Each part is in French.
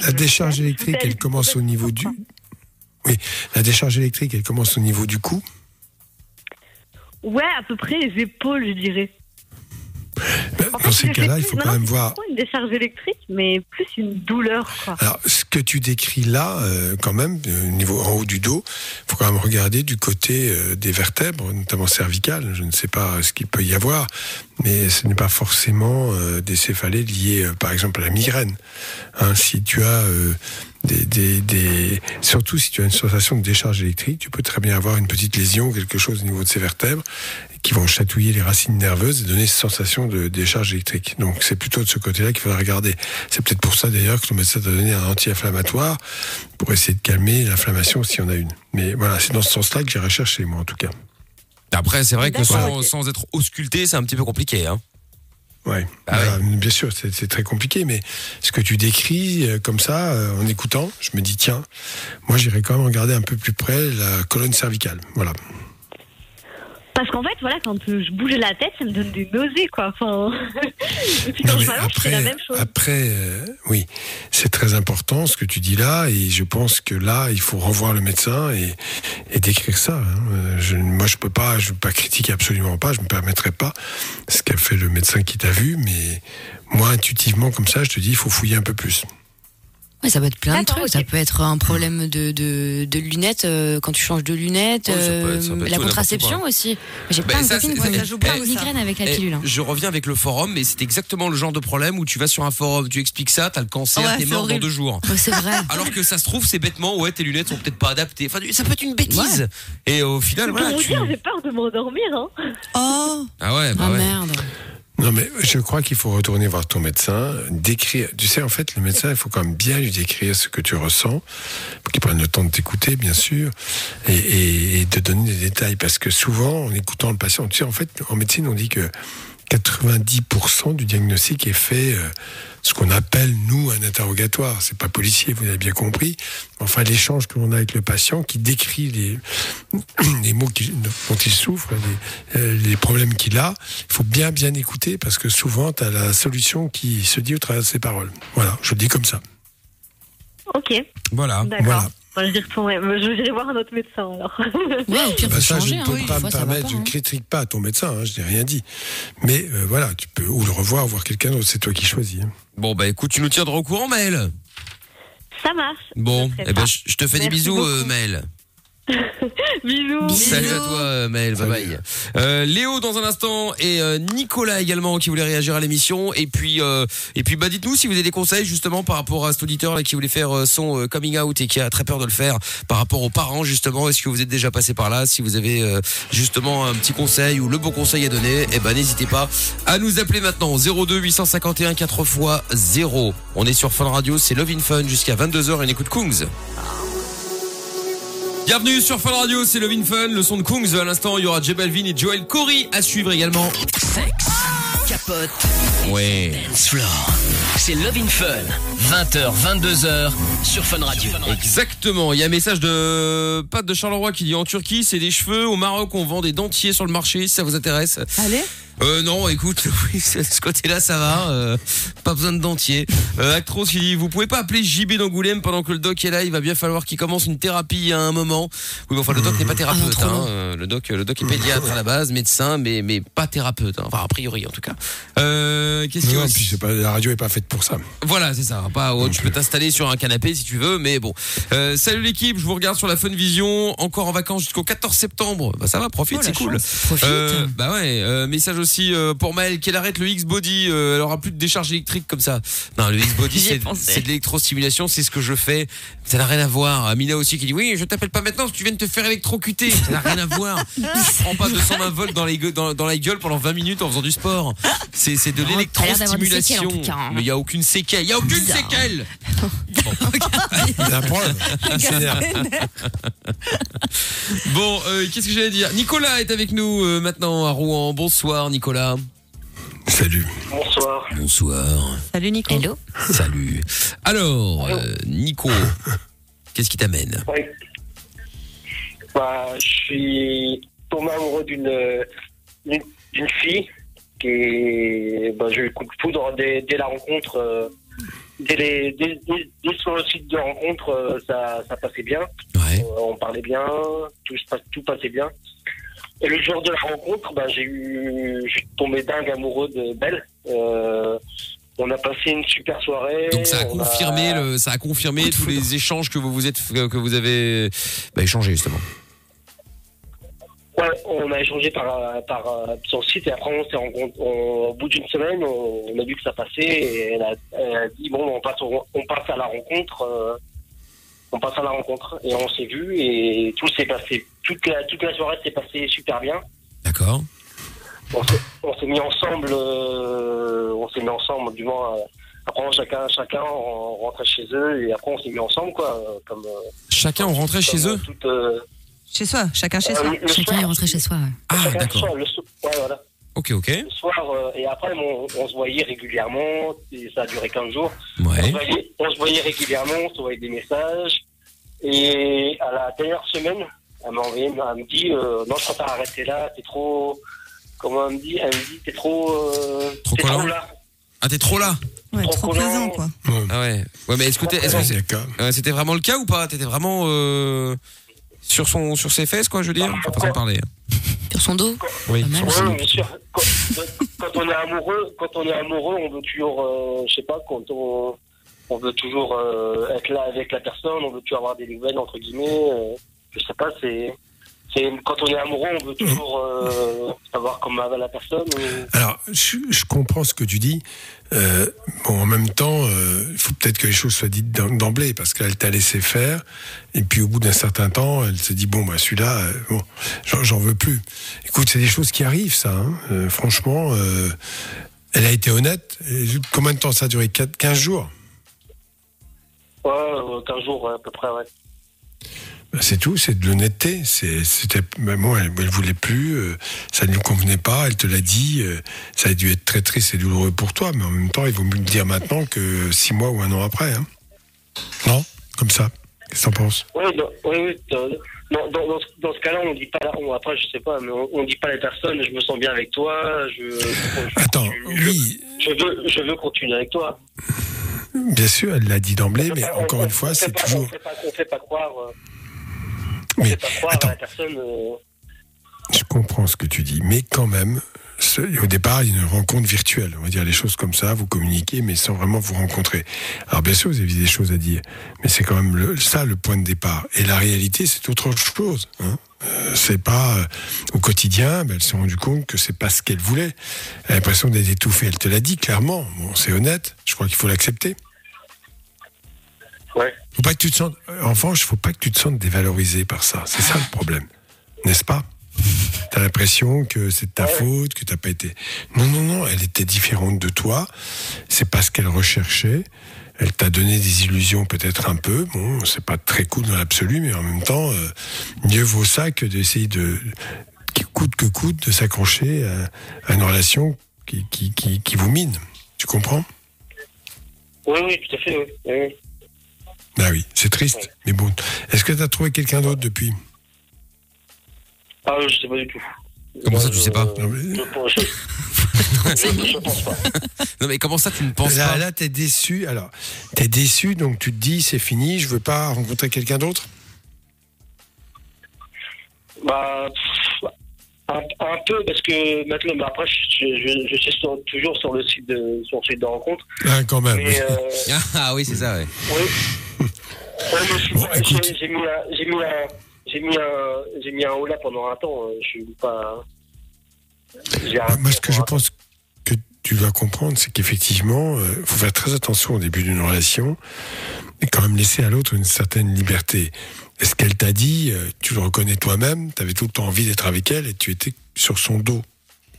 La décharge électrique, elle commence au niveau du. Oui, la décharge électrique, elle commence au niveau du cou. Ouais, à peu près les épaules, je dirais. Ben, En Dans ces cas-là, il faut quand même voir. pas une décharge électrique, mais plus une douleur, quoi. Alors, ce que tu décris là, euh, quand même, euh, au niveau en haut du dos, il faut quand même regarder du côté euh, des vertèbres, notamment cervicales. Je ne sais pas ce qu'il peut y avoir, mais ce n'est pas forcément des céphalées liées, par exemple, à la migraine. Hein, si tu as des, des, des- surtout si tu as une sensation de décharge électrique, tu peux très bien avoir une petite lésion, quelque chose au niveau de ces vertèbres, qui vont chatouiller les racines nerveuses et donner cette sensation de décharge électrique. Donc c'est plutôt de ce côté-là qu'il faudra regarder. C'est peut-être pour ça d'ailleurs que ton médecin t'a donné un anti-inflammatoire pour essayer de calmer l'inflammation s'il y en a une. Mais voilà, c'est dans ce sens-là que j'ai recherché moi en tout cas. Après, c'est vrai que sans, être ausculté, c'est un petit peu compliqué. Hein. Ouais, Ah Voilà, bien sûr, c'est c'est très compliqué, mais ce que tu décris euh, comme ça, euh, en écoutant, je me dis tiens, moi j'irais quand même regarder un peu plus près la colonne cervicale. Voilà. Parce qu'en fait, voilà, quand je bougeais la tête, ça me donne des nausées, quoi. Enfin, et puis quand je m'allonge, fais la même chose. après, euh, oui, c'est très important ce que tu dis là, et je pense que là, il faut revoir le médecin et, et décrire ça. hein. Euh, Je, moi, je peux pas, je peux pas critiquer absolument pas, je me permettrai pas ce qu'a fait le médecin qui t'a vu, mais moi, intuitivement, comme ça, je te dis, il faut fouiller un peu plus. Ouais, ça peut être plein de trucs. Ça peut être un problème de, de, de lunettes euh, quand tu changes de lunettes, Ouais, ça peut être- ça euh, peut être la tout, contraception aussi. J'ai Bah, plein de ça, copines qui ont ça une joue plein de ça. migraine avec la Eh, pilule. hein. je reviens avec le forum, mais c'est exactement le genre de problème où tu vas sur un forum, tu expliques ça, t'as le cancer, Ouais, t'es mort horrible. dans deux jours. Ouais, c'est vrai. Alors que ça se trouve, c'est bêtement, ouais, tes lunettes sont peut-être pas adaptées. Enfin, ça peut être une bêtise. Et au final, Pour voilà. vous tu- dire, j'ai peur de m'endormir, hein. Oh Ah ouais, bah Ah ouais. merde. Non, mais je crois qu'il faut retourner voir ton médecin, décrire. Tu sais, en fait, le médecin, il faut quand même bien lui décrire ce que tu ressens, pour qu'il prenne le temps de t'écouter, bien sûr, et, de donner des détails. Parce que souvent, en écoutant le patient, tu sais, en fait, en médecine, on dit que 90% du diagnostic est fait, euh, ce qu'on appelle, nous, un interrogatoire. C'est pas policier, vous avez bien compris. Enfin, l'échange que l'on a avec le patient qui décrit les, les mots qui- dont il souffre, les, euh, les problèmes qu'il a. Il faut bien, bien écouter parce que souvent, tu as la solution qui se dit au travers de ses paroles. Voilà, je le dis comme ça. Ok, Voilà. d'accord. Voilà. Bah, j'y retournerai. Je vais voir un autre médecin, alors. Ouais, au pire, Bah, ça, je ne hein. peux Des pas me permettre, pas, je ne hein. critique pas ton médecin, hein, je n'ai rien dit. Mais euh, voilà, tu peux ou le revoir, ou voir quelqu'un d'autre, c'est toi qui choisis. hein. Bon, bah écoute, tu nous tiendras au courant, Maël. Ça marche. Bon, Je eh ben, ça. je je te fais des bisous, euh. Bisous. Salut à toi, euh, Maël. Bye bye. Euh, Léo dans un instant et euh, Nicolas également qui voulait réagir à l'émission. Et puis, euh, et puis, bah dites-nous si vous avez des conseils justement par rapport à cet auditeur là qui voulait faire euh, son euh, coming out et qui a très peur de le faire par rapport aux parents justement. Est-ce que vous êtes déjà passé par là? Si vous avez euh, justement un petit conseil ou le bon conseil à donner, eh ben n'hésitez pas à nous appeler maintenant 02 851 4 x 0. On est sur Fun Radio, c'est Love in Fun jusqu'à 22h et on écoute Kungs. Bienvenue sur Fun Radio, c'est Love in Fun, le son de Kungs. À l'instant, il y aura J Balvin et Joel Corey à suivre également. Sexe, capote, Ouais. dance floor. C'est Love in Fun. 20h, 22h sur Fun Radio. Exactement. Il y a un message de Pat de Charleroi qui dit en Turquie, c'est des cheveux. Au Maroc, on vend des dentiers sur le marché. Si ça vous intéresse? Allez Euh, non, écoute, oui, ce côté-là, ça va. euh, pas besoin de dentier. Euh, Actros qui dit, vous pouvez pas appeler JB d'Angoulême pendant que le doc est là. Il va bien falloir qu'il commence une thérapie à un moment. Oui, mais enfin, le doc n'est pas thérapeute. trop hein. Euh, le doc, le doc est pédiatre à la base, médecin, mais mais pas thérapeute. hein. Enfin, a priori, en tout cas. Euh, qu'est-ce qu'il puis c'est pas, la radio est pas faite pour ça. voilà, c'est ça. Pas, oh, tu peux t'installer sur un canapé si tu veux, mais bon. Euh, salut l'équipe, je vous regarde sur la Fun Vision, encore en vacances jusqu'au 14 septembre. Bah ça va, profite, Oh, c'est cool. Profite. Euh, bah ouais, euh, message aussi euh, pour Maël qu'elle arrête le X-Body, euh, elle aura plus de décharge électrique comme ça. Non, le X-Body c'est de l'électrostimulation, c'est ce que je fais. Ça n'a rien à voir. Amina aussi qui dit oui, je t'appelle pas maintenant parce que tu viens de te faire électrocuter. Ça n'a rien à voir. Je prends pas 220 volts dans, les gueux- dans, dans la gueule pendant 20 minutes en faisant du sport. C'est c'est de l'électrostimulation. hein. Mais il y a aucune séquelle, il y a aucune Bizarre. séquelle. Bon, euh, qu'est-ce que j'allais dire? Nicolas est avec nous euh, maintenant à Rouen. Bonsoir Nicolas. Salut. Bonsoir. Bonsoir. Salut Nico. Hello. Salut. Alors, euh, Nico, qu'est-ce qui t'amène Ouais. Bah, je suis tombé amoureux d'une d'une d'une fille qui est, bah, j'ai eu le coup de foudre dès, dès la rencontre. euh, dès, les, dès, dès- dès sur le site de rencontre, euh, ça, ça passait bien. Ouais. Euh, on parlait bien, tout, se passe- tout passait bien. Et le jour de la rencontre, bah, j'ai eu, je suis tombé dingue amoureux de Belle. Euh, on a passé une super soirée. Donc ça a on confirmé le, ça a confirmé tous les échanges que vous vous êtes que vous avez bah, échangés justement. Ouais, on a échangé par, par sur le site et après on s'est rencontrés. Au bout d'une semaine, on, on a vu que ça passait et elle a, elle a dit bon, on passe, on passe à la rencontre. euh, on passe à la rencontre et on s'est vu et tout s'est passé. Toute la, toute la soirée s'est passée super bien. D'accord. On s'est- mis ensemble, euh, on s'est mis ensemble, du moins. euh, après, chacun, chacun on rentrait chez eux et après on s'est mis ensemble, quoi. euh, Comme, euh, Chacun on rentrait chez comme, eux. toute, Chez soi, chacun chez euh, soi. Chacun soir, est rentré chez soi. ouais. Ah d'accord. ouais, voilà. Ok ok. Le soir, euh, et après, on, on se voyait régulièrement, et ça a duré 15 jours. On, se Ouais. voyait, on se voyait régulièrement, on se voyait des messages. Et à la dernière semaine, elle m'a envoyé, elle me dit, euh, non, je préfère arrêter là, t'es trop, comment elle me dit, elle me dit, t'es trop, euh, Trop trop là. Ah t'es trop là? Ouais, Trop trop quoi. Ouais. Ah ouais. Ouais mais est-ce que t'es- est-ce que Ouais, c'est- d'accord. euh, c'était vraiment le cas ou pas? T'étais vraiment euh, sur son sur ses fesses quoi je veux dire? Pas façon de parler. Sur son dos. Oui. Sur Ouais, bien sûr. Quand, on est amoureux, quand on est amoureux, on veut toujours, euh, je sais pas, quand on, veut toujours euh, être là avec la personne, on veut toujours avoir des nouvelles entre guillemets. euh, je sais pas, c'est quand on est amoureux, on veut toujours euh, savoir comment va la personne. ou- Alors, je, je comprends ce que tu dis. Euh, bon, en même temps, euh, il faut peut-être que les choses soient dites d'em- d'emblée, parce qu'elle t'a laissé faire, et puis au bout d'un certain temps, elle se dit bon, bah celui-là, euh, bon, j'en- veux plus. Écoute, c'est des choses qui arrivent, ça. hein. Franchement, elle a été honnête. Et combien de temps ça a duré? 4, 15 jours? Ouais, euh, 15 jours à peu près, ouais. Ben, C'est tout, c'est de l'honnêteté. C'était, bon, elle, elle voulait plus, euh, ça ne lui convenait pas. Elle te l'a dit. euh, ça a dû être très triste et douloureux pour toi, mais en même temps, il vaut mieux le dire maintenant que six mois ou un an après. hein. Non, comme ça. Qu'est-ce que t'en penses? Oui, oui, oui, dans, dans, dans, dans ce- cas-là, on dit pas, on, après, je sais pas, mais on, on dit pas à la personne, je me sens bien avec toi, je, je, Attends, je- oui, je veux, je veux continuer avec toi. bien sûr, elle l'a dit d'emblée, mais encore on- une fois, c'est toujours. On on fait pas croire, euh, Mais pas croire attends. à la personne. euh, Je comprends ce que tu dis, mais quand même, ce- au départ, il y a une rencontre virtuelle. On va dire les choses comme ça, vous communiquez, mais sans vraiment vous rencontrer. Alors bien sûr, vous avez des choses à dire, mais c'est quand même le, ça le point de départ. Et la réalité, c'est autre chose. Hein. Euh, c'est pas euh, au quotidien. ben, elle s'est rendue compte que c'est pas ce qu'elle voulait. Elle a l'impression d'être étouffée. Elle te l'a dit clairement. Bon, c'est honnête. Je crois qu'il faut l'accepter. Ouais. Faut pas que tu te sentes. En revanche, faut pas que tu te sentes dévalorisé par ça. C'est ça le problème, n'est-ce pas? T'as l'impression que c'est de ta faute, que t'as pas été. Non, non, non. Elle était différente de toi. C'est pas ce qu'elle recherchait. Elle t'a donné des illusions peut-être un peu. Bon, c'est pas très cool dans l'absolu, mais en même temps, euh, mieux vaut ça que d'essayer de, qui coûte que coûte, de s'accrocher à, à une relation qui, qui, qui, qui vous mine. Tu comprends? Oui, oui, tout à fait. Oui. Bah oui, c'est triste. Mais bon, est-ce que t'as trouvé quelqu'un d'autre depuis? Ah, je sais pas du tout. Comment ça, tu je- sais pas? Non, mais- je, pense- je, je- pense pas. Non mais comment ça tu ne penses Là, pas? là t'es déçu. Alors, t'es déçu, donc tu te dis, c'est fini, je veux pas rencontrer quelqu'un d'autre? Bah, un, un peu, parce que maintenant, mais après, je, je, je suis sur- toujours sur le site de, sur le site de rencontre. Ah, quand même. Mais, euh, Ah oui c'est ça ouais. oui. Bon, j'ai mis un, j'ai mis un, j'ai mis un, j'ai mis un haut là pendant un temps. euh, Je suis pas. Moi, ce que je pense que tu dois comprendre, c'est qu'effectivement, il faut faire très attention au début d'une relation et quand même laisser à l'autre une certaine liberté. Et ce qu'elle t'a dit, euh, tu le reconnais toi-même, tu avais tout le temps envie d'être avec elle et tu étais sur son dos,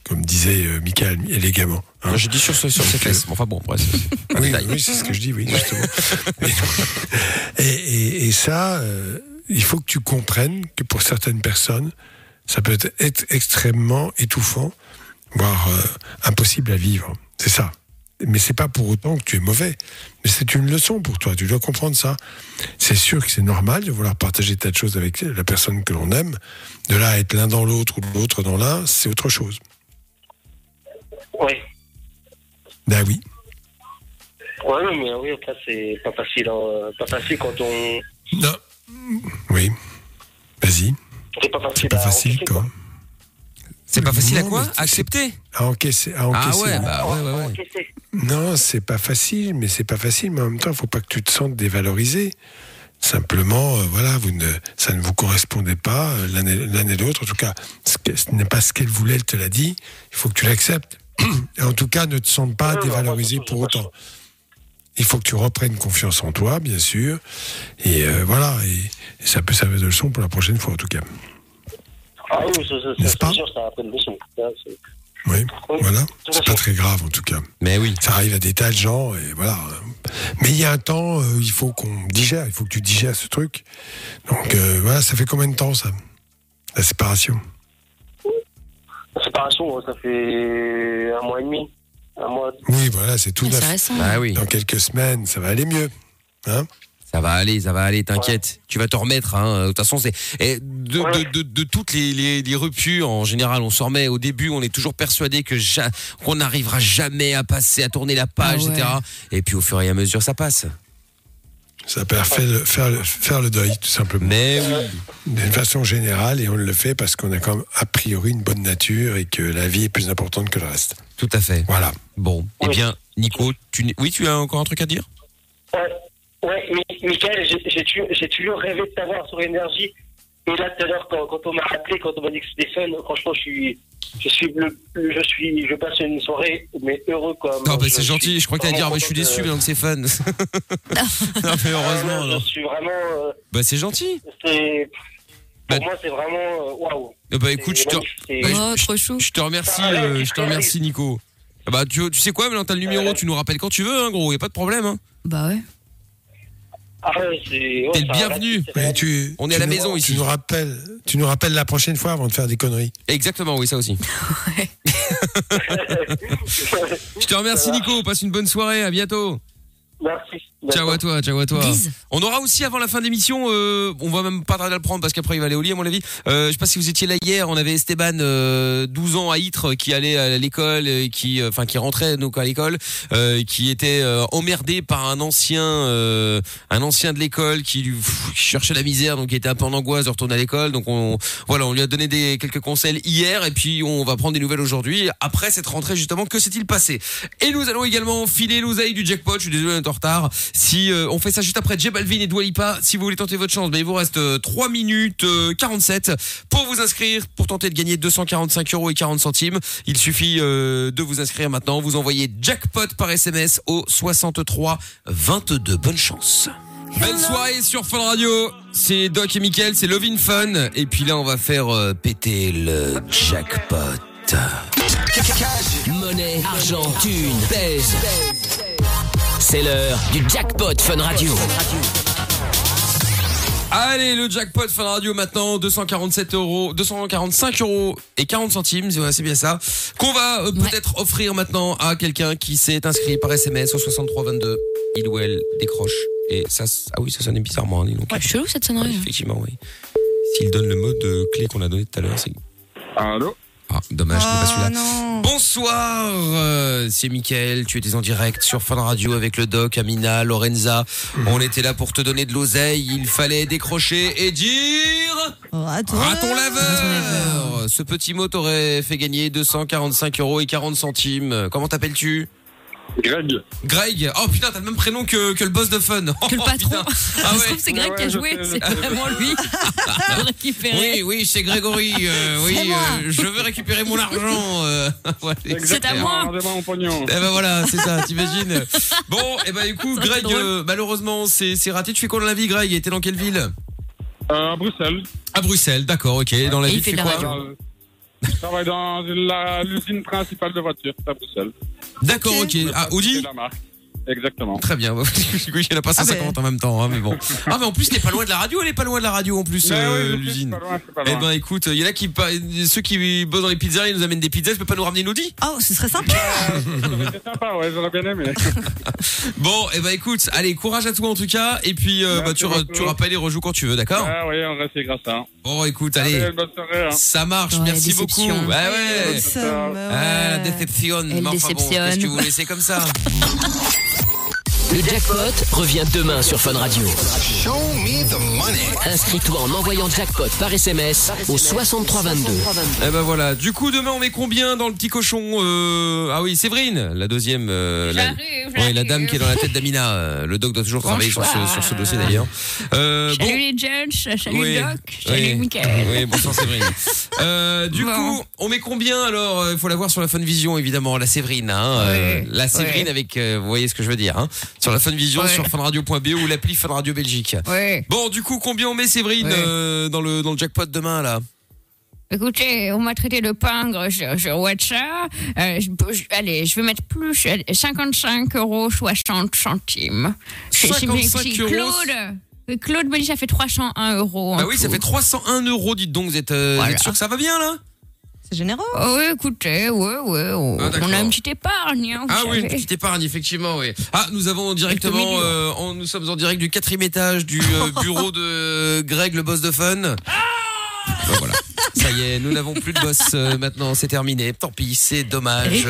comme disait euh, Michael élégamment. hein. J'ai dit sur sur ses fesses. Enfin bon bref. Oui, c'est ce que je dis, oui, justement. et, et- et ça, euh, il faut que tu comprennes que pour certaines personnes, ça peut être, être extrêmement étouffant, voire euh, impossible à vivre. C'est ça. Mais c'est pas pour autant que tu es mauvais. Mais c'est une leçon pour toi. Tu dois comprendre ça. C'est sûr que c'est normal de vouloir partager tas de choses avec la personne que l'on aime. De là à être l'un dans l'autre ou l'autre dans l'un, c'est autre chose. Oui. Ben oui. Non, mais oui, après, c'est pas facile. hein. Pas facile quand on. Non. Oui. Vas-y. C'est pas facile. C'est pas à facile. C'est pas facile à quoi? mais c'est- Accepter? À encaisser. À Ah ouais, bah ouais, ouais, ouais. Non, c'est pas facile, mais c'est pas facile. Mais en même temps, il faut pas que tu te sentes dévalorisé. Simplement, euh, voilà, vous ne, ça ne vous correspondait pas euh, l'un et l'autre. En tout cas, ce, ce n'est pas ce qu'elle voulait. Elle te l'a dit. Il faut que tu l'acceptes. En tout cas, ne te sente pas Non, dévalorisé pour autant. Il faut que tu reprennes confiance en toi, bien sûr. Et euh, voilà. Et, et ça peut servir de leçon pour la prochaine fois, en tout cas. Ah oui, c'est- pas sûr, ça a fait une leçon. Oui. Oui, Voilà. C'est pas très grave, en tout cas. Mais oui. Ça arrive à des tas de gens et voilà. Mais il y a un temps, euh, il faut qu'on digère, il faut que tu digères ce truc. Donc euh, voilà, ça fait combien de temps ça? La séparation? Séparation, ça fait un mois et demi. Un mois. Oui, voilà, c'est tout c'est neuf. récent. Bah oui. Dans quelques semaines, ça va aller mieux. Hein Ça va aller, ça va aller, t'inquiète. Tu vas te remettre. Hein. De toute façon, c'est de, Ouais. de, de, de toutes les, les, les ruptures en général, on s'en remet. Au début, on est toujours persuadé que ja- qu'on n'arrivera jamais à passer, à tourner la page, Ah ouais. etc. Et puis au fur et à mesure, ça passe. Ça peut faire le, faire, le, faire le deuil, tout simplement. Mais oui. D'une façon générale, et on le fait parce qu'on a quand même a priori une bonne nature et que la vie est plus importante que le reste. Tout à fait. Voilà. Bon, eh Oui. bien, Nico, tu, oui, tu as encore un truc à dire? Ouais, ouais Mi- Michael, j'ai- toujours, rêvé de t'avoir sur énergie. Et là, tout à l'heure, quand, quand on m'a appelé, quand on m'a dit que c'était fun, franchement, je suis, je suis, le, je suis, je passe une soirée, mais heureux quoi. Non, bah, c'est gentil. Je crois que t'allais dire, vraiment bah, je suis déçu, mais donc c'est fun. non, mais heureusement, Ah, non. Je suis vraiment, euh, Bah, c'est gentil. c'est, Bah, pour moi, c'est vraiment, euh, waouh. Eh Bah, écoute, je te, bah, Oh, je- trop chou. je te remercie, Ah, euh, je te remercie, Nico. Ah Bah, tu, tu sais quoi, maintenant t'as le numéro, tu nous rappelles quand tu veux, hein, gros, y a pas de problème. Hein. Bah ouais. Ah ouais, c'est, ouais, T'es le bienvenu. c'est- Mais tu, On est tu à la nous- maison tu ici. Nous rappelles, tu nous rappelles la prochaine fois avant de faire des conneries. Exactement, oui, ça aussi. Je te remercie, Nico. Passe une bonne soirée. À bientôt. Merci. Ciao à toi, ciao à toi. Bise. On aura aussi avant la fin de l'émission, euh, on va même pas tarder à le prendre parce qu'après il va aller au lit à mon avis. Euh, je sais pas si vous étiez là hier, on avait Esteban, euh, 12 ans à Ytre, qui allait à l'école, et qui, euh, enfin qui rentrait donc à l'école, euh, qui était euh, emmerdé par un ancien, euh, un ancien de l'école qui lui pff, qui cherchait la misère, donc qui était un peu en angoisse de retourner à l'école. Donc on, voilà, on lui a donné des quelques conseils hier et puis on va prendre des nouvelles aujourd'hui. Après cette rentrée justement, que s'est-il passé? Et nous allons également filer l'oseille du jackpot. Je suis désolé en retard. Si euh, on fait ça juste après J Balvin et Dua Lipa, si vous voulez tenter votre chance, ben il vous reste euh, 3 minutes euh, 47 pour vous inscrire, pour tenter de gagner 245 euros et 40 centimes. Il suffit euh, de vous inscrire maintenant. Vous envoyez jackpot par SMS au 63 22. Bonne chance. Belle soirée sur Fun Radio. C'est Doc et Mickaël, c'est Lovin Fun. Et puis là, on va faire euh, péter le jackpot. Monnaie, argent, thune, pèse. C'est l'heure du jackpot Fun Radio. Allez, le jackpot Fun Radio maintenant, 247 euros, 245 euros et 40 centimes, c'est bien ça, qu'on va euh, peut-être offrir maintenant à quelqu'un qui s'est inscrit par SMS au 6322. Il ou elle décroche. Et ça, s- ah oui, ça sonnait bizarrement, hein, dis donc. Ouais, chelou cette Ouais, sonnerie. effectivement, oui. S'il donne le mode de clé qu'on a donné tout à l'heure, c'est... Allô? Ah, dommage, c'est pas Oh celui-là. non. Bonsoir, euh, c'est Mickaël, tu étais en direct sur Fun Radio avec le doc, Amina, Lorenza. On était là pour te donner de l'oseille, il fallait décrocher et dire... Raton, Raton laveur Ce petit mot t'aurait fait gagner 245 euros et 40 centimes. Comment t'appelles-tu? Greg. Greg Oh putain, t'as le même prénom que, que le boss de Fun. Que le Oh, patron. putain. Ah ouais. trouve, c'est Greg Ouais, qui a joué. je C'est je vraiment lui. Récupérer. Oui, oui, c'est Grégory. euh, oui, euh, je veux récupérer mon argent. euh. C'est à moi. Rendez-moi mon pognon. Eh ben voilà, c'est ça, t'imagines. Bon, eh ben Ça, c'est Greg, euh, malheureusement, c'est c'est raté. Tu fais quoi dans la vie, Greg? Et t'es dans quelle ville? Euh, à Bruxelles. À Bruxelles, d'accord, ok. Dans la Et il ville, tu fais quoi? Je travaille dans l'usine principale de voitures à Bruxelles. D'accord, ok. Ah, Audi C'est la marque. Exactement. Très bien. Du coup, il y en a pas Ah 150 ben. en même temps, hein, mais bon. Ah, mais en plus, t'es pas loin de la radio. Elle est pas loin de la radio en plus, euh, oui, l'usine. Eh ben, écoute, il y en a qui, ceux qui bossent dans les pizzerias, ils nous amènent des pizzas. Tu peux pas nous ramener une Audi Oh, ce serait sympa. C'est sympa, ouais, j'aurais bien aimé. Bon, eh ben, écoute, allez, courage à toi en tout cas. Et puis, euh, bah, tu, tu rappelles et rejoues quand tu veux, d'accord? Ah oui, on reste grâce à. Bon, écoute, Allez, allez. une bonne soirée. Hein. Ça marche, Ouais, merci déception. beaucoup. Ouais, ouais. Ça, Ah, déception. Elle bon, déceptionne. qu'est-ce que vous laissez comme ça Le jackpot revient demain sur Fun Radio. Show me the money. Inscris-toi en envoyant jackpot par SMS au 6322. Eh ben voilà. Du coup, demain, on met combien dans le petit cochon euh... Ah oui, Séverine, la deuxième. euh, la... Ouais, dame qui est dans la tête d'Amina. Euh, Le doc doit toujours travailler sur ce, Bonsoir. sur ce dossier d'ailleurs. Euh, Salut bon. les judges, salut Oui, Doc, salut oui, Mickaël. Oui, bonsoir Séverine. Euh, du Bon. coup, on met combien alors Il faut la voir sur la Fun Vision évidemment, la Séverine. Hein, euh, la Séverine avec, euh, vous voyez ce que je veux dire, hein, sur la Fun Vision, Ouais. sur funradio.be ou l'appli Fun Radio Belgique. Ouais. Bon, du coup, combien on met Séverine Ouais. euh, dans le dans le jackpot demain là? Écoutez, on m'a traité de pingre sur, sur WhatsApp. Euh, je, peux- je- allez, je vais mettre plus euh, 55 euros 60 centimes. C'est- c'est- 55 c'est euros. Claude, euh, Claude dit ça fait 301 euros. Bah oui, ça fait 301 euros. Dites donc, vous êtes, euh, vous Voilà. êtes sûr que ça va bien là? C'est généreux. Oh, oui, écoutez, ouais, ouais, on, Ah, d'accord. on a une petite épargne. hein, vous Ah oui, une savez. petite épargne, effectivement, oui. Ah, nous avons directement, euh, en- nous sommes en direct du quatrième étage du euh, bureau de Greg, le boss de Fun. Ben voilà. Ça y est, nous n'avons plus de boss euh, maintenant, c'est terminé. Tant pis, c'est dommage.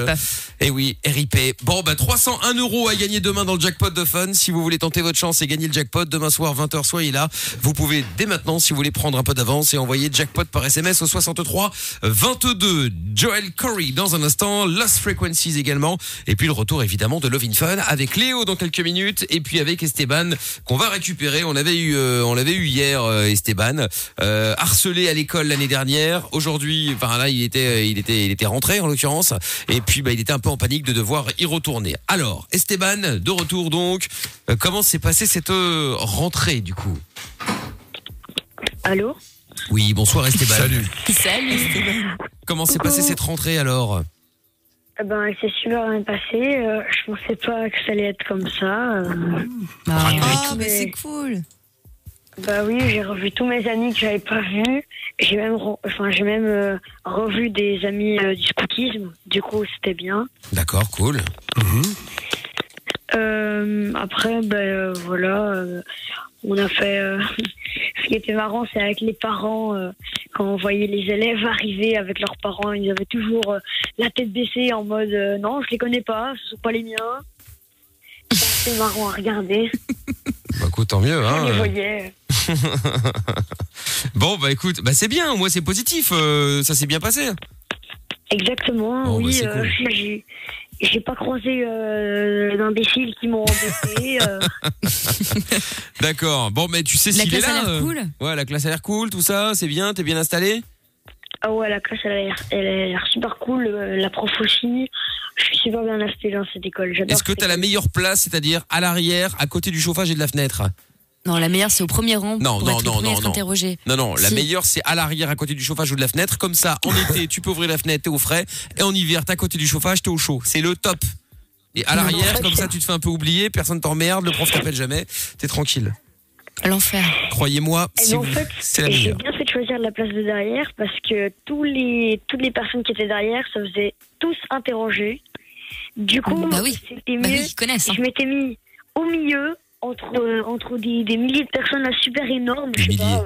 Et oui, RIP. Bon, bah 301 euros à gagner demain dans le jackpot de Fun. Si vous voulez tenter votre chance et gagner le jackpot demain soir 20h, soyez là. Vous pouvez dès maintenant, si vous voulez prendre un peu d'avance et envoyer jackpot par SMS au 63 22. Joel Corey dans un instant, Lost Frequencies également, et puis le retour évidemment de Love in Fun avec Léo dans quelques minutes et puis avec Esteban qu'on va récupérer. On avait eu, euh, on l'avait eu hier, euh, Esteban, euh, harcelé à l'école l'année dernière. Aujourd'hui, enfin là, il était, il était, il était rentré en l'occurrence, et puis bah, il était un peu en panique de devoir y retourner. Alors, Esteban, de retour donc, euh, comment s'est passée cette euh, rentrée du coup? Allô? Oui, bonsoir Esteban. Salut. Salut Stéphane. Comment s'est passée cette rentrée alors? Eh Ben, c'est super bien passé. Euh, je pensais pas que ça allait être comme ça. euh. Ah, mais- mais c'est cool. Bah oui, j'ai revu tous mes amis que j'avais pas vus. J'ai même, re- enfin, j'ai même euh, revu des amis euh, du scoutisme. Du coup, c'était bien. D'accord, cool. Euh, après, ben voilà, on a fait. ce qui était marrant, c'est avec les parents, quand on voyait les élèves arriver avec leurs parents, ils avaient toujours la tête baissée en mode non, je les connais pas, ce sont pas les miens. C'est marrant à regarder. Écoute, tant mieux. Hein. les voyait. bon, bah écoute, bah c'est bien, moi c'est positif, euh, ça s'est bien passé. Exactement, Bon, bah, oui. c'est euh, cool. j'ai, j'ai pas croisé euh, d'imbéciles qui m'ont embêté. euh. D'accord. Bon, mais tu sais La s'il est classe a l'air euh, cool. Ouais, la classe a l'air cool, tout ça, c'est bien, t'es bien installé? Ah ouais, la classe, elle a l'air, elle a l'air super cool. euh, La prof aussi. Je suis super bien installée dans cette école. J'adore Est-ce que cette t'as la meilleure place, c'est-à-dire à l'arrière, à côté du chauffage et de la fenêtre? Non, la meilleure, c'est au premier rang Non, pour non, être non, non, non. interrogé. Non, non, la Si. meilleure c'est à l'arrière, à côté du chauffage ou de la fenêtre. Comme ça, en été, tu peux ouvrir la fenêtre, t'es au frais. Et en hiver, t'es à côté du chauffage, t'es au chaud. C'est le top. Et à Non, l'arrière, comme ça, tu te fais un peu oublier, personne t'emmerde, le prof t'appelle jamais, t'es tranquille. L'enfer. Croyez-moi, si en fait, c'est la j'ai meilleure. bien fait de choisir la place de derrière parce que tous les, toutes les personnes qui étaient derrière se faisaient tous interroger. Du coup, Bah oui. c'était Bah mieux. oui, connaissent. hein. Je m'étais mis au milieu entre, euh, entre des, des milliers de personnes là, super énormes. Des je sais milliers.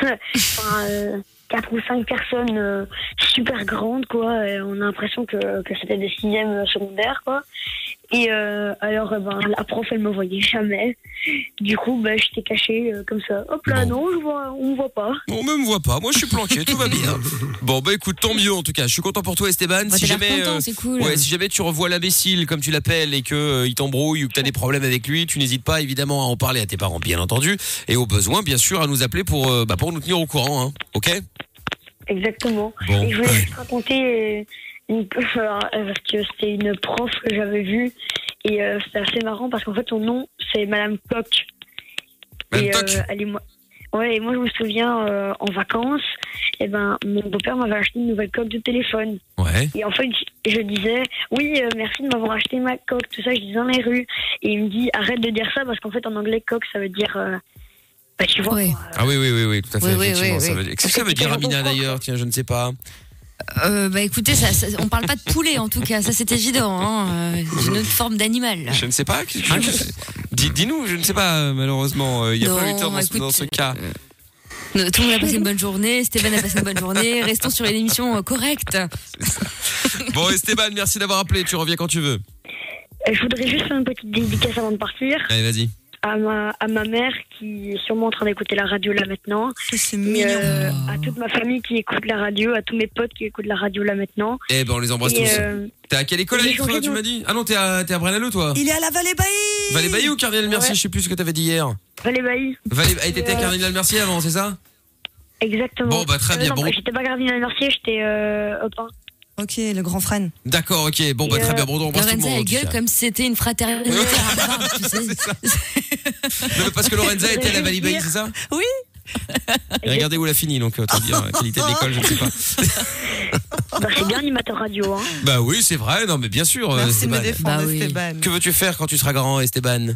pas, euh, enfin, euh, quatre ou cinq personnes euh, super grandes, quoi. Et on a l'impression que, que c'était des sixièmes euh, secondaires, quoi. Et euh, alors, euh, ben, la prof, elle me voyait jamais. Du coup, ben, j'étais cachée euh, comme ça. Hop là, Bon. non, je vois, on me voit pas. On me voit pas, moi je suis planqué, tout va bien. Bon bah écoute, tant mieux en tout cas. Je suis content pour toi Esteban. Bah, si t'as l'air jamais content, euh, c'est cool. Ouais, si jamais tu revois l'imbécile comme tu l'appelles et que euh, il t'embrouille ou que tu as des problèmes avec lui, tu n'hésites pas évidemment à en parler à tes parents bien entendu et au besoin bien sûr à nous appeler pour euh, bah, pour nous tenir au courant hein. OK? Exactement. Bon. Et je voulais juste raconter euh, parce que c'était une prof que j'avais vue et euh, c'était assez marrant parce qu'en fait son nom c'est Madame Coq. Madame et, Coq euh, elle est moi. Ouais, et moi je me souviens euh, en vacances, et ben mon beau-père m'avait acheté une nouvelle coque de téléphone. Ouais. Et en fait, je disais oui, euh, merci de m'avoir acheté ma coque, tout ça, je disais dans les rues. Et il me dit arrête de dire ça parce qu'en fait en anglais coque ça veut dire euh, bah tu vois. Ouais. quoi, Ah oui oui oui oui, tout à fait Oui, effectivement, oui, ça veut dire- Qu'est-ce que ça veut dire Amina d'ailleurs? Tiens, je ne sais pas. Euh, bah écoutez, ça, ça- on parle pas de poulet en tout cas, ça c'est évident. Hein. euh, C'est une autre forme d'animal. Je ne sais pas. qu'est-ce que- Dis- Dis-nous, je ne sais pas euh, malheureusement, euh, il y a Non, pas eu temps dans, ce- écoute, dans ce cas. Euh, Tout le monde a passé une bonne journée, Stéphane a passé une bonne journée, restons sur une émission euh, correcte. Bon Esteban, merci d'avoir appelé, tu reviens quand tu veux. Euh, Je voudrais juste faire une petite dédicace avant de partir Allez, vas-y. À ma, à ma mère qui est sûrement en train d'écouter la radio là maintenant. C'est mignon. euh, à toute ma famille qui écoute la radio, à tous mes potes qui écoutent la radio là maintenant. Eh ben, on les embrasse Et, tous. euh, T'es à quelle école, de tu m'as dit? Ah non, t'es à, t'es à Braine-l'Alleud, toi Il est à la vallée Bailly. Vallée Bailly ou Cardinal Mercier Ouais. Je sais plus ce que t'avais dit hier. Valet Bailly. Vallée, ah, t'étais à Euh, Cardinal Mercier avant, c'est ça? Exactement. Bon, bah, très Euh, bien, non, bon. J'étais pas Cardinal Mercier, j'étais euh, Hop. Ok, le grand frère. D'accord, ok. Bon, bah, très euh, bien. Bon, on embrasse tout le Lorenza, monde. elle gueule comme si c'était une fraternité à Harvard, tu sais. Non, mais parce que Lorenza était à la Valley c'est ça? Oui. Et regardez où elle a fini, donc autant dire la qualité de l'école, je ne sais pas. Bah, c'est bien animateur radio. Hein. Bah oui, c'est vrai. Non, mais bien sûr. euh, Merci de me Esteban. défendre, Bah oui. Esteban. Que veux-tu faire quand tu seras grand, Esteban?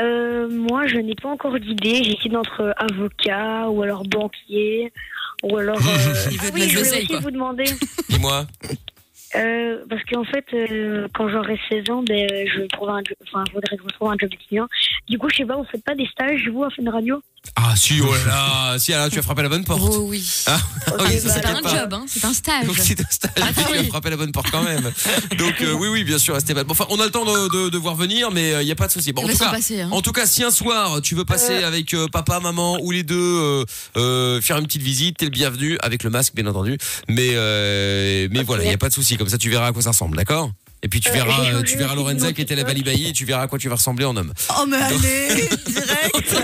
Euh, moi, je n'ai pas encore d'idée. J'hésite entre avocat ou alors banquier ou alors. euh, Il veut ah oui, la je voulais aussi vous demander. Dis-moi. Euh, parce qu'en fait, euh, quand j'aurai 16 ans, ben, je trouve un, enfin, faudrait que je trouve un job étudiant. Du coup, je sais pas, vous faites pas des stages, vous, à fin de radio? Ah, si, oh là là. Si, alors tu as frappé la bonne porte. Oh oui. Ah, oui, bah, C'est un pas. job, hein, c'est un stage. Donc c'est un stage, Ah, tu as oui. frappé la bonne porte quand même. Donc euh, oui, oui, bien sûr, Esteban. Bon, enfin, on a le temps de, de, de voir venir, mais il n'y a pas de souci. Bon, en tout cas, passer, hein. en tout cas, si un soir tu veux passer avec euh, papa, maman ou les deux, euh, euh, faire une petite visite, t'es le bienvenu avec le masque, bien entendu. Mais euh, mais voilà, il y a pas de souci. Comme ça, tu verras à quoi ça ressemble, d'accord? Et puis tu Euh, verras, euh, tu verras Lorenza qui était la Bailly et tu verras à quoi tu vas ressembler en homme. Oh, mais allez, direct.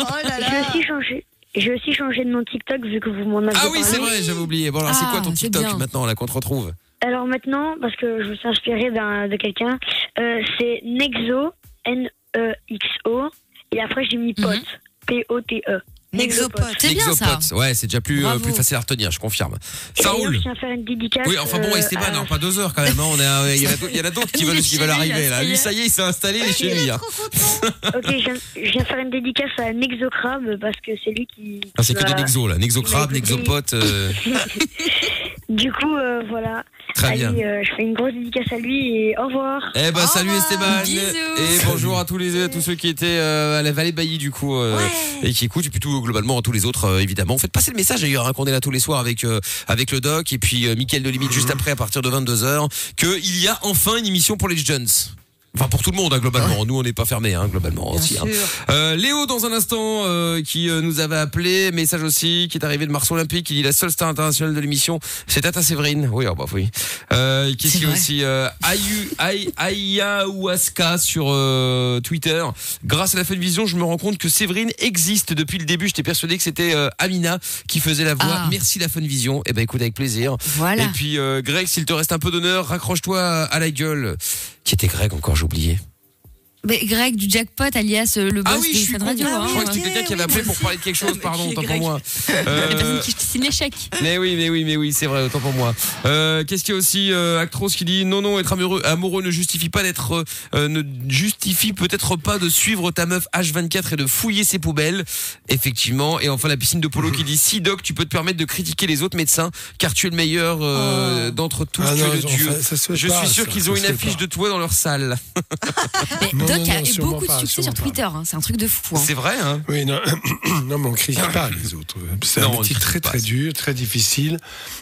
Oh là J'ai là. aussi changé. J'ai aussi changé de nom TikTok vu que vous m'en avez Ah oui, parlé. c'est vrai, j'avais oublié. Bon, alors c'est Ah, quoi ton c'est TikTok maintenant là qu'on te retrouve? Alors maintenant, parce que je me suis inspirée de quelqu'un, euh, c'est Nexo, N-E-X-O, et après j'ai mis Mhm. pote, P-O-T-E. Nexopote. C'est bien ça. Ouais, c'est déjà plus, euh, plus facile à retenir, je confirme. Ça roule. Je tiens à faire une dédicace. Oui, enfin bon, euh, Esteban, à- hein, pas deux heures quand même. hein, On est, euh, il y en a d'autres- il y en a d'autres qui veulent, qui veulent arriver là. Lui, ça y est, il s'est installé, il est chez lui. hein. Ok, je viens, je viens faire une dédicace à Nexocrabe parce que c'est lui qui. Ah, c'est que des nexos là, écouté. nexopote. euh, Du coup, euh, voilà. Très Allez, bien. euh, je fais une grosse dédicace à lui et au revoir. Eh ben Au salut revoir. Esteban Bisous. et bonjour à tous les à tous ceux qui étaient euh, à la Vallée Bailly du coup euh, et qui écoutent et puis tout globalement à tous les autres euh, évidemment. Faites passer le message d'ailleurs hein, qu'on est là tous les soirs avec euh, avec le doc et puis euh, Mickaël de Limite juste après à partir de 22h que il y a enfin une émission pour les jeunes. Enfin pour tout le monde hein, globalement. Nous on n'est pas fermés hein, globalement Bien aussi. hein. sûr. Euh, Léo dans un instant euh, qui euh, nous avait appelé, message aussi qui est arrivé de Mars Olympique, qui dit la seule star internationale de l'émission, c'est Tata Séverine. Oui, oh bah oui. Euh, Qu'est-ce qu'il y a aussi euh, Ayu, Ay- Ayahuasca sur euh, Twitter. Grâce à la Funvision, je me rends compte que Séverine existe depuis le début. J'étais persuadé que c'était euh, Amina qui faisait la voix. Ah. Merci la Funvision. Eh ben écoute avec plaisir. Voilà. Et puis euh, Greg, s'il te reste un peu d'honneur, raccroche-toi à la gueule. Qui était Greg encore, oublié. Mais Greg du jackpot alias euh, le boss Ah oui, de je suis Fun con. Radio. Ah hein. Je crois que c'était quelqu'un qui avait oui, appelé pour parler de quelque chose, pardon, qui autant pour moi. La Euh, personne qui signe l'échec. mais oui, mais oui, mais oui, c'est vrai, autant pour moi. Euh, Qu'est-ce qu'il y a aussi euh, Actros qui dit non, non, être amoureux, amoureux ne justifie pas d'être, euh, ne justifie peut-être pas de suivre ta meuf H24 et de fouiller ses poubelles. Effectivement. Et enfin la piscine de polo qui dit si Doc, tu peux te permettre de critiquer les autres médecins car tu es le meilleur euh, d'entre tous, Ah tu non, es le dieu. ça Je pas, suis sûr qu'ils ont une affiche pas. de toi dans leur salle. Mais Doc non, a non, eu beaucoup pas, de succès sur. Twitter. hein. C'est un truc de fou. hein. C'est vrai, hein Oui, non, non mais on critique pas les autres. C'est un métier très pas. très dur, très difficile.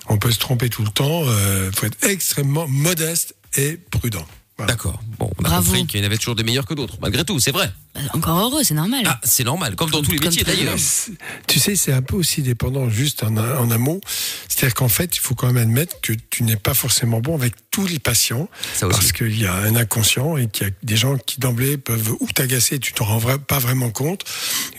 On peut se tromper tout le temps. Il faut être extrêmement modeste et prudent. Voilà. D'accord. Bon, on a Bravo. compris qu'il y en avait toujours des meilleurs que d'autres. Malgré tout, c'est vrai. Bah, Encore heureux, c'est normal. Ah, c'est normal, comme dans Comme- tous les métiers d'ailleurs. Tu sais, c'est un peu aussi dépendant, juste en, un- en un mot. C'est-à-dire qu'en fait, il faut quand même admettre que tu n'es pas forcément bon avec tous les patients, Ça aussi. parce qu'il y a un inconscient et qu'il y a des gens qui d'emblée peuvent ou t'agacer, et tu t'en rends vra- pas vraiment compte.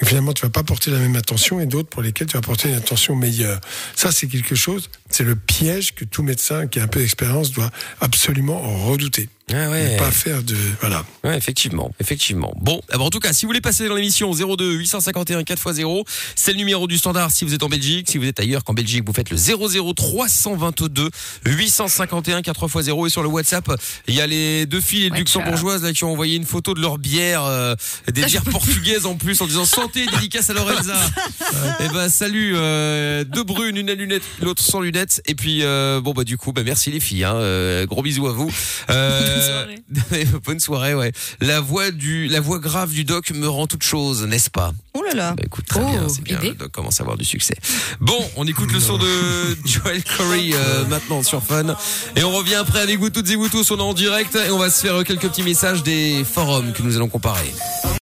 Et finalement, tu vas pas porter la même attention, et d'autres pour lesquels tu vas porter une attention meilleure. Ça, c'est quelque chose. C'est le piège que tout médecin qui a un peu d'expérience doit absolument redouter. Ah ouais. pas faire de voilà. Ouais, effectivement, effectivement. Bon, eh ben, en tout cas, si vous voulez passer dans l'émission 02 851 4x0, c'est le numéro du standard si vous êtes en Belgique. Si vous êtes ailleurs qu'en Belgique, vous faites le 00 322 851 4x0 et sur le WhatsApp, il y a les deux filles Ouais, luxembourgeoises là qui ont envoyé une photo de leur bière, euh, des bières portugaises en plus en disant santé, dédicace à Lorenza. et ben salut, euh, deux brunes, une à lunettes, l'autre sans lunettes. Et puis euh, bon bah du coup, bah merci les filles, hein, euh, gros bisous à vous. Euh, soirée. bonne soirée, ouais. La voix du, la voix grave du doc me rend toute chose, n'est-ce pas? Oh là là. Bah, écoute, très bien, c'est bien. Le doc commence à avoir du succès. Bon, on écoute le son de Joel Corey euh, maintenant sur Fun. Et on revient après avec vous toutes et vous tous. On est en direct et on va se faire quelques petits messages des forums que nous allons comparer.